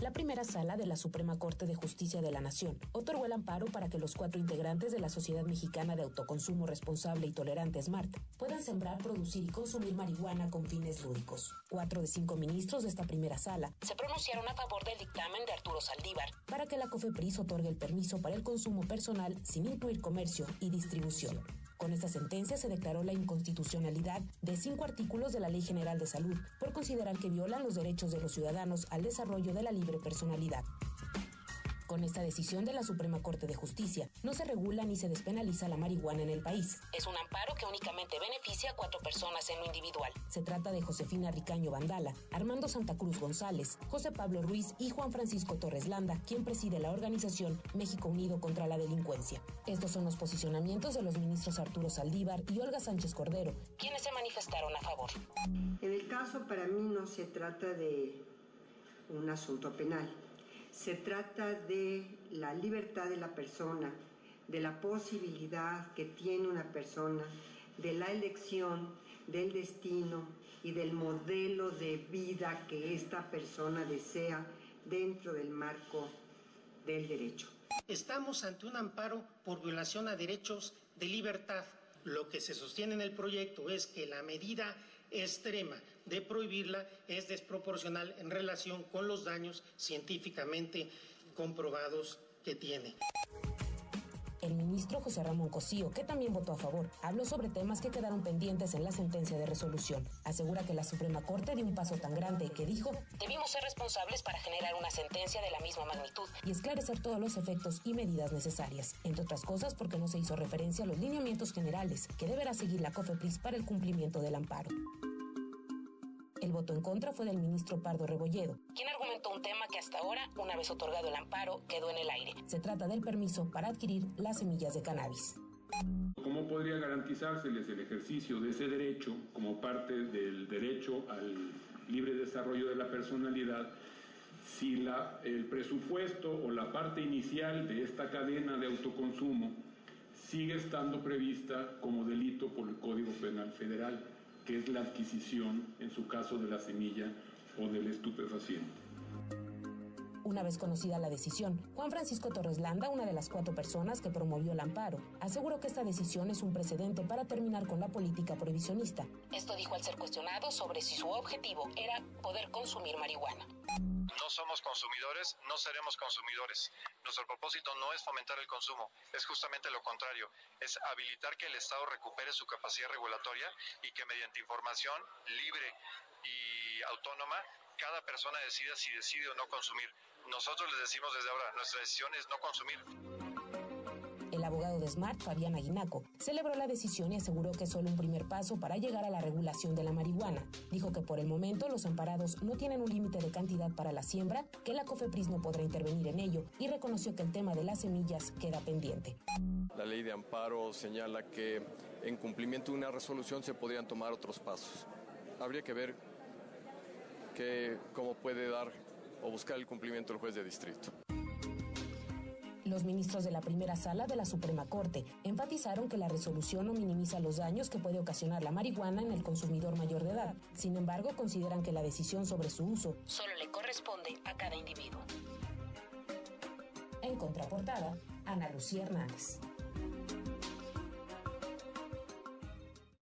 La primera sala de la Suprema Corte de Justicia de la Nación otorgó el amparo para que los cuatro integrantes de la Sociedad Mexicana de Autoconsumo Responsable y Tolerante SMART puedan sembrar, producir y consumir marihuana con fines lúdicos. Cuatro de cinco ministros de esta primera sala se pronunciaron a favor del dictamen de Arturo Saldívar para que la COFEPRIS otorgue el permiso para el consumo personal sin incluir comercio y distribución. Con esta sentencia se declaró la inconstitucionalidad de cinco artículos de la Ley General de Salud por considerar que violan los derechos de los ciudadanos al desarrollo de la libre personalidad. Con esta decisión de la Suprema Corte de Justicia, no se regula ni se despenaliza la marihuana en el país. Es un amparo que únicamente beneficia a cuatro personas en lo individual. Se trata de Josefina Ricaño Vandala, Armando Santa Cruz González, José Pablo Ruiz y Juan Francisco Torres Landa, quien preside la organización México Unido contra la Delincuencia. Estos son los posicionamientos de los ministros Arturo Saldívar y Olga Sánchez Cordero, quienes se manifestaron a favor. En el caso para mí no se trata de un asunto penal se trata de la libertad de la persona, de la posibilidad que tiene una persona, de la elección, del destino y del modelo de vida que esta persona desea dentro del marco del derecho. Estamos ante un amparo por violación a derechos de libertad lo que se sostiene en el proyecto es que la medida extrema de prohibirla es desproporcional en relación con los daños científicamente comprobados que tiene. Ministro José Ramón Cosío, que también votó a favor, habló sobre temas que quedaron pendientes en la sentencia de resolución. Asegura que la Suprema Corte dio un paso tan grande que dijo, debimos ser responsables para generar una sentencia de la misma magnitud y esclarecer todos los efectos y medidas necesarias, entre otras cosas porque no se hizo referencia a los lineamientos generales que deberá seguir la COFEPRIS para el cumplimiento del amparo. El voto en contra fue del ministro Pardo Rebolledo, quien argumentó un tema que hasta ahora, una vez otorgado el amparo, quedó en el aire. Se trata del permiso para adquirir las semillas de cannabis. ¿Cómo podría garantizárseles el ejercicio de ese derecho como parte del derecho al libre desarrollo de la personalidad si la, el presupuesto o la parte inicial de esta cadena de autoconsumo sigue estando prevista como delito por el Código Penal Federal? que es la adquisición, en su caso, de la semilla o del estupefaciente. Una vez conocida la decisión, Juan Francisco Torres Landa, una de las cuatro personas que promovió el amparo, aseguró que esta decisión es un precedente para terminar con la política prohibicionista. Esto dijo al ser cuestionado sobre si su objetivo era poder consumir marihuana. No somos consumidores, no seremos consumidores. Nuestro propósito no es fomentar el consumo, es justamente lo contrario, es habilitar que el Estado recupere su capacidad regulatoria y que mediante información libre y autónoma cada persona decida si decide o no consumir. Nosotros les decimos desde ahora, nuestra decisión es no consumir. El abogado de Smart, Fabián Aguinaco, celebró la decisión y aseguró que es solo un primer paso para llegar a la regulación de la marihuana. Dijo que por el momento los amparados no tienen un límite de cantidad para la siembra, que la COFEPRIS no podrá intervenir en ello y reconoció que el tema de las semillas queda pendiente. La ley de amparo señala que en cumplimiento de una resolución se podrían tomar otros pasos. Habría que ver cómo puede dar o buscar el cumplimiento del juez de distrito. Los ministros de la primera sala de la Suprema Corte enfatizaron que la resolución no minimiza los daños que puede ocasionar la marihuana en el consumidor mayor de edad. Sin embargo, consideran que la decisión sobre su uso solo le corresponde a cada individuo. En contraportada, Ana Lucía Hernández.